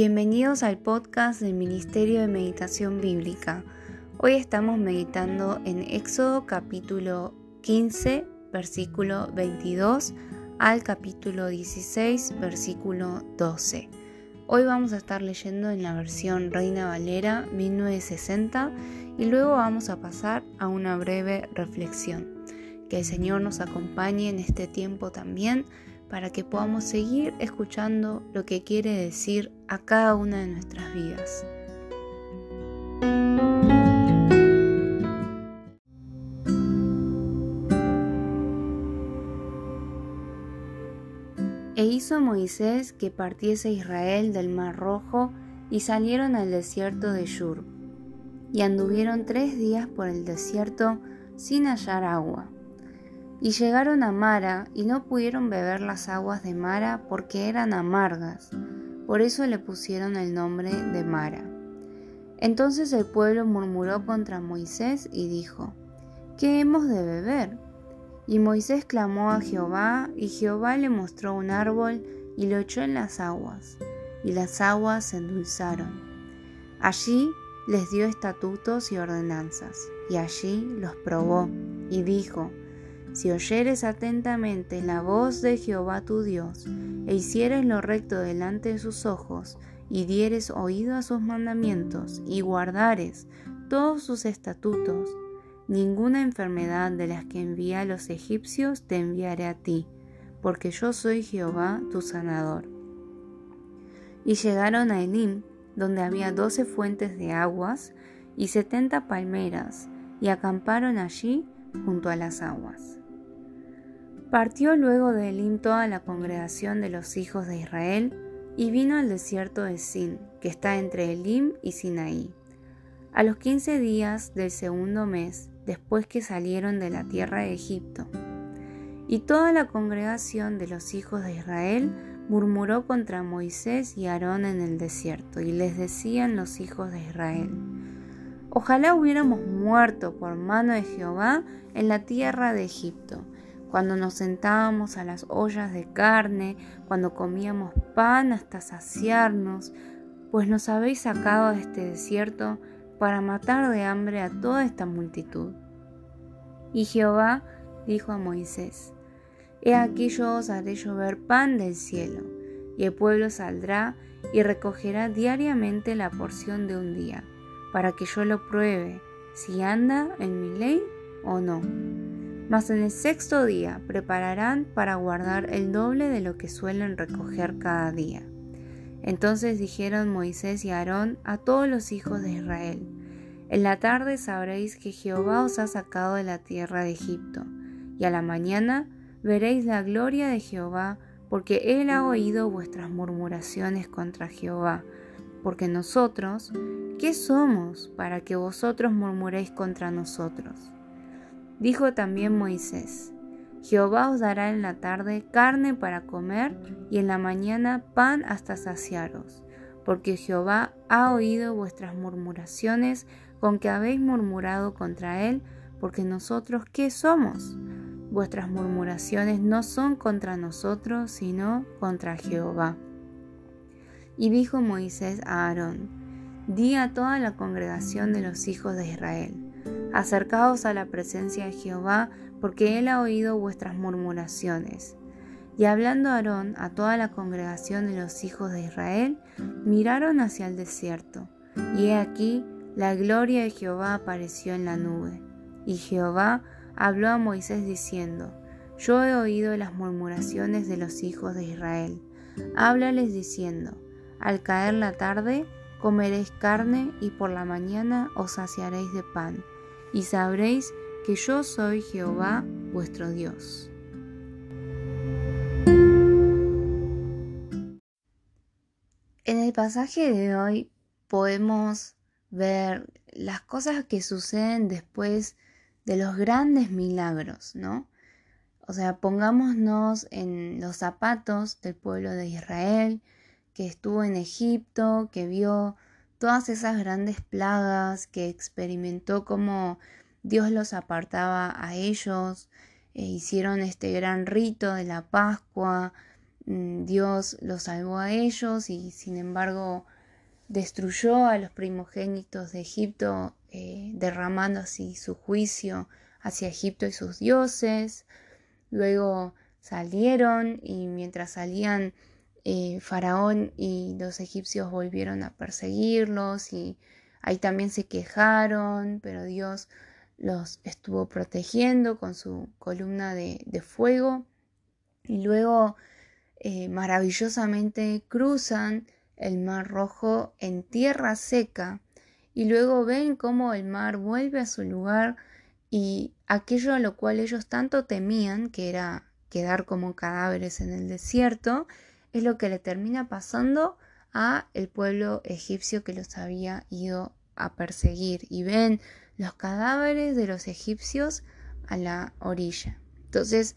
Bienvenidos al podcast del Ministerio de Meditación Bíblica. Hoy estamos meditando en Éxodo capítulo 15, versículo 22 al capítulo 16, versículo 12. Hoy vamos a estar leyendo en la versión Reina Valera 1960 y luego vamos a pasar a una breve reflexión. Que el Señor nos acompañe en este tiempo también para que podamos seguir escuchando lo que quiere decir a cada una de nuestras vidas. E hizo Moisés que partiese Israel del mar rojo y salieron al desierto de Shur. Y anduvieron tres días por el desierto sin hallar agua. Y llegaron a Mara y no pudieron beber las aguas de Mara porque eran amargas. Por eso le pusieron el nombre de Mara. Entonces el pueblo murmuró contra Moisés y dijo, ¿qué hemos de beber? Y Moisés clamó a Jehová, y Jehová le mostró un árbol y lo echó en las aguas, y las aguas se endulzaron. Allí les dio estatutos y ordenanzas, y allí los probó, y dijo, si oyeres atentamente la voz de Jehová tu Dios, e hicieres lo recto delante de sus ojos, y dieres oído a sus mandamientos, y guardares todos sus estatutos, ninguna enfermedad de las que envía a los egipcios te enviaré a ti, porque yo soy Jehová tu sanador. Y llegaron a Elim, donde había doce fuentes de aguas y setenta palmeras, y acamparon allí junto a las aguas. Partió luego de Elim toda la congregación de los hijos de Israel y vino al desierto de Sin, que está entre Elim y Sinaí. A los quince días del segundo mes, después que salieron de la tierra de Egipto. Y toda la congregación de los hijos de Israel murmuró contra Moisés y Aarón en el desierto, y les decían los hijos de Israel, Ojalá hubiéramos muerto por mano de Jehová en la tierra de Egipto cuando nos sentábamos a las ollas de carne, cuando comíamos pan hasta saciarnos, pues nos habéis sacado de este desierto para matar de hambre a toda esta multitud. Y Jehová dijo a Moisés, He aquí yo os haré llover pan del cielo, y el pueblo saldrá y recogerá diariamente la porción de un día, para que yo lo pruebe, si anda en mi ley o no mas en el sexto día prepararán para guardar el doble de lo que suelen recoger cada día. Entonces dijeron Moisés y Aarón a todos los hijos de Israel, En la tarde sabréis que Jehová os ha sacado de la tierra de Egipto, y a la mañana veréis la gloria de Jehová, porque él ha oído vuestras murmuraciones contra Jehová, porque nosotros, ¿qué somos para que vosotros murmuréis contra nosotros? Dijo también Moisés, Jehová os dará en la tarde carne para comer y en la mañana pan hasta saciaros, porque Jehová ha oído vuestras murmuraciones con que habéis murmurado contra él, porque nosotros ¿qué somos? Vuestras murmuraciones no son contra nosotros, sino contra Jehová. Y dijo Moisés a Aarón, di a toda la congregación de los hijos de Israel, Acercaos a la presencia de Jehová, porque él ha oído vuestras murmuraciones. Y hablando Aarón a toda la congregación de los hijos de Israel, miraron hacia el desierto, y he aquí la gloria de Jehová apareció en la nube. Y Jehová habló a Moisés diciendo, Yo he oído las murmuraciones de los hijos de Israel. Háblales diciendo, Al caer la tarde, comeréis carne y por la mañana os saciaréis de pan y sabréis que yo soy Jehová vuestro Dios. En el pasaje de hoy podemos ver las cosas que suceden después de los grandes milagros, ¿no? O sea, pongámonos en los zapatos del pueblo de Israel que estuvo en Egipto, que vio todas esas grandes plagas que experimentó como Dios los apartaba a ellos, e hicieron este gran rito de la Pascua, mm, Dios los salvó a ellos y sin embargo destruyó a los primogénitos de Egipto, eh, derramando así su juicio hacia Egipto y sus dioses. Luego salieron y mientras salían eh, Faraón y los egipcios volvieron a perseguirlos y ahí también se quejaron, pero Dios los estuvo protegiendo con su columna de, fuego. Y luego eh, maravillosamente cruzan el mar rojo en tierra seca y luego ven cómo el mar vuelve a su lugar y aquello a lo cual ellos tanto temían, que era quedar como cadáveres en el desierto, es lo que le termina pasando a el pueblo egipcio que los había ido a perseguir y ven los cadáveres de los egipcios a la orilla. Entonces,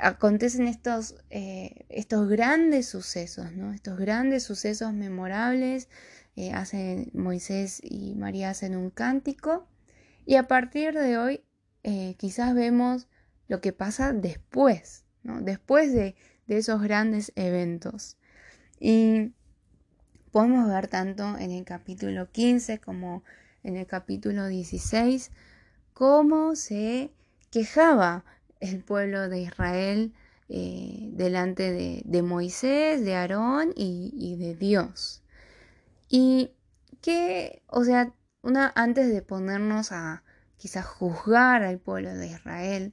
acontecen estos, eh, estos grandes sucesos, ¿no? Estos grandes sucesos memorables. Eh, hacen Moisés y María hacen un cántico. Y a partir de hoy, eh, quizás vemos lo que pasa después, ¿no? Después de, de esos grandes eventos. Y podemos ver tanto en el capítulo 15 como en el capítulo 16 cómo se quejaba el pueblo de Israel eh, delante de, Moisés, de Aarón y, de Dios. Y que, o sea, una, antes de ponernos a quizás juzgar al pueblo de Israel,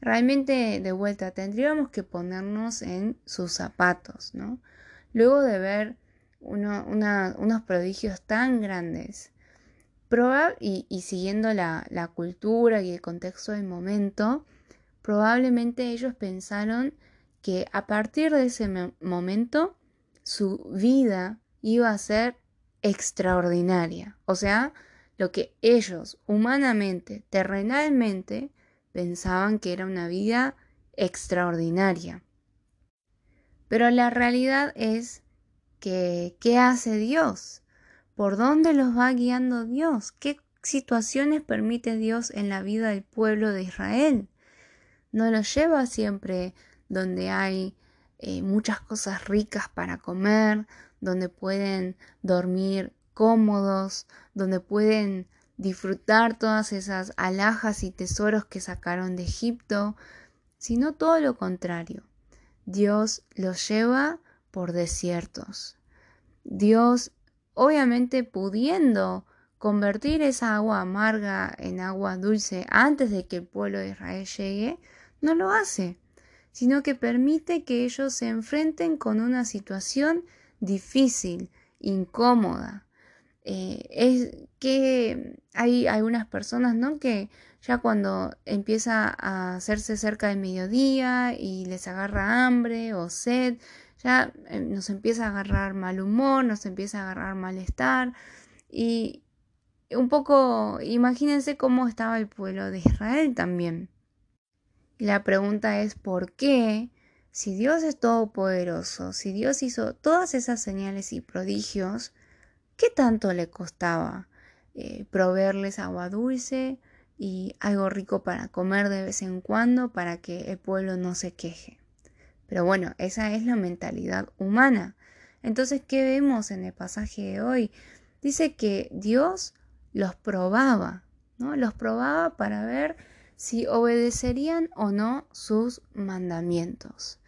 realmente de vuelta tendríamos que ponernos en sus zapatos, ¿no? Luego de ver unos prodigios tan grandes, y, siguiendo la, la cultura y el contexto del momento, probablemente ellos pensaron que a partir de ese momento su vida iba a ser extraordinaria. O sea, lo que ellos humanamente, terrenalmente, pensaban que era una vida extraordinaria. Pero la realidad es que, ¿qué hace Dios? ¿Por dónde los va guiando Dios? ¿Qué situaciones permite Dios en la vida del pueblo de Israel? no los lleva siempre donde hay eh, muchas cosas ricas para comer, donde pueden dormir cómodos, donde pueden disfrutar todas esas alhajas y tesoros que sacaron de Egipto, sino todo lo contrario. Dios los lleva por desiertos. Dios, obviamente pudiendo convertir esa agua amarga en agua dulce antes de que el pueblo de Israel llegue, no lo hace, sino que permite que ellos se enfrenten con una situación difícil, incómoda. Eh, es que hay algunas personas, ¿no? Que ya cuando empieza a hacerse cerca del mediodía y les agarra hambre o sed, ya eh, nos empieza a agarrar mal humor, nos empieza a agarrar malestar y un poco imagínense cómo estaba el pueblo de Israel también. La pregunta es ¿por qué? Si Dios es todopoderoso, si Dios hizo todas esas señales y prodigios, ¿qué tanto le costaba eh, proveerles agua dulce y algo rico para comer de vez en cuando para que el pueblo no se queje? Pero bueno, esa es la mentalidad humana. Entonces, ¿qué vemos en el pasaje de hoy? Dice que Dios los probaba, ¿no? Los probaba para ver si obedecerían o no sus mandamientos.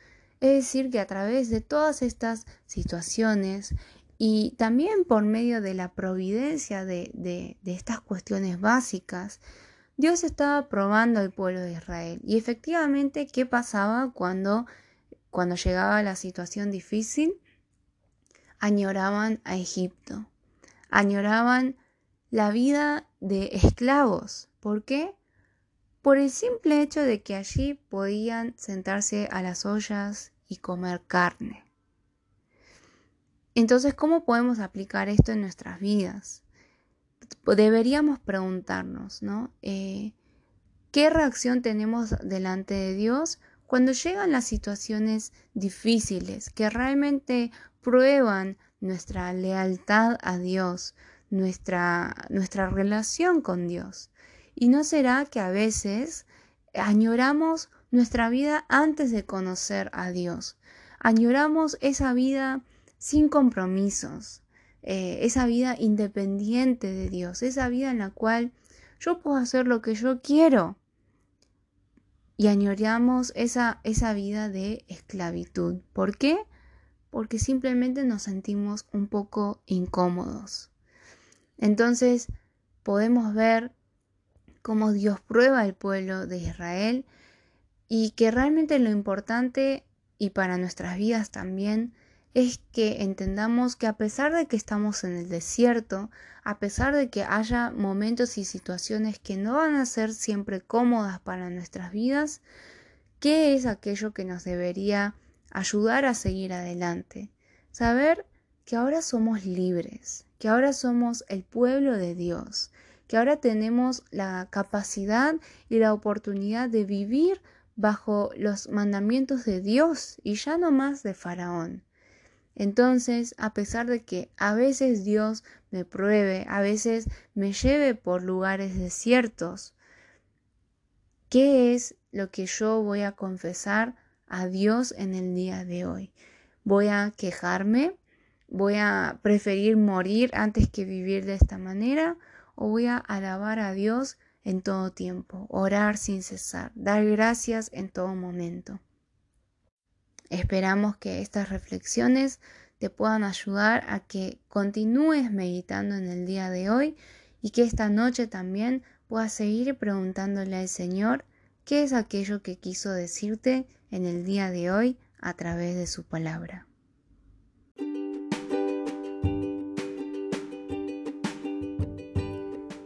Es decir, que a través de todas estas situaciones y también por medio de la providencia de, estas cuestiones básicas, Dios estaba probando al pueblo de Israel. Y efectivamente, ¿qué pasaba cuando, cuando llegaba la situación difícil? Añoraban a Egipto, añoraban la vida de esclavos. ¿Por qué? por el simple hecho de que allí podían sentarse a las ollas y comer carne. Entonces, ¿cómo podemos aplicar esto en nuestras vidas? Deberíamos preguntarnos, ¿no? Eh, ¿Qué reacción tenemos delante de Dios cuando llegan las situaciones difíciles que realmente prueban nuestra lealtad a Dios, nuestra, nuestra relación con Dios? ¿Y no será que a veces añoramos nuestra vida antes de conocer a Dios? añoramos esa vida sin compromisos, eh, esa vida independiente de Dios, esa vida en la cual yo puedo hacer lo que yo quiero. Y añoramos esa, esa vida de esclavitud. ¿Por qué? Porque simplemente nos sentimos un poco incómodos. Entonces podemos ver cómo Dios prueba al pueblo de Israel y que realmente lo importante y para nuestras vidas también es que entendamos que a pesar de que estamos en el desierto, a pesar de que haya momentos y situaciones que no van a ser siempre cómodas para nuestras vidas, ¿qué es aquello que nos debería ayudar a seguir adelante? Saber que ahora somos libres, que ahora somos el pueblo de Dios, que ahora tenemos la capacidad y la oportunidad de vivir bajo los mandamientos de Dios y ya no más de Faraón. Entonces, a pesar de que a veces Dios me pruebe, a veces me lleve por lugares desiertos, ¿qué es lo que yo voy a confesar a Dios en el día de hoy? ¿Voy a quejarme? ¿Voy a preferir morir antes que vivir de esta manera? ¿O voy a alabar a Dios en todo tiempo, orar sin cesar, dar gracias en todo momento? Esperamos que estas reflexiones te puedan ayudar a que continúes meditando en el día de hoy y que esta noche también puedas seguir preguntándole al Señor qué es aquello que quiso decirte en el día de hoy a través de su palabra.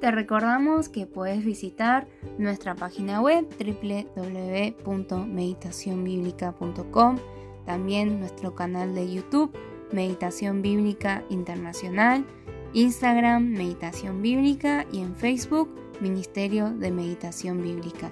Te recordamos que puedes visitar nuestra página web www.meditacionbiblica.com, también nuestro canal de YouTube Meditación Bíblica Internacional, Instagram Meditación Bíblica y en Facebook Ministerio de Meditación Bíblica.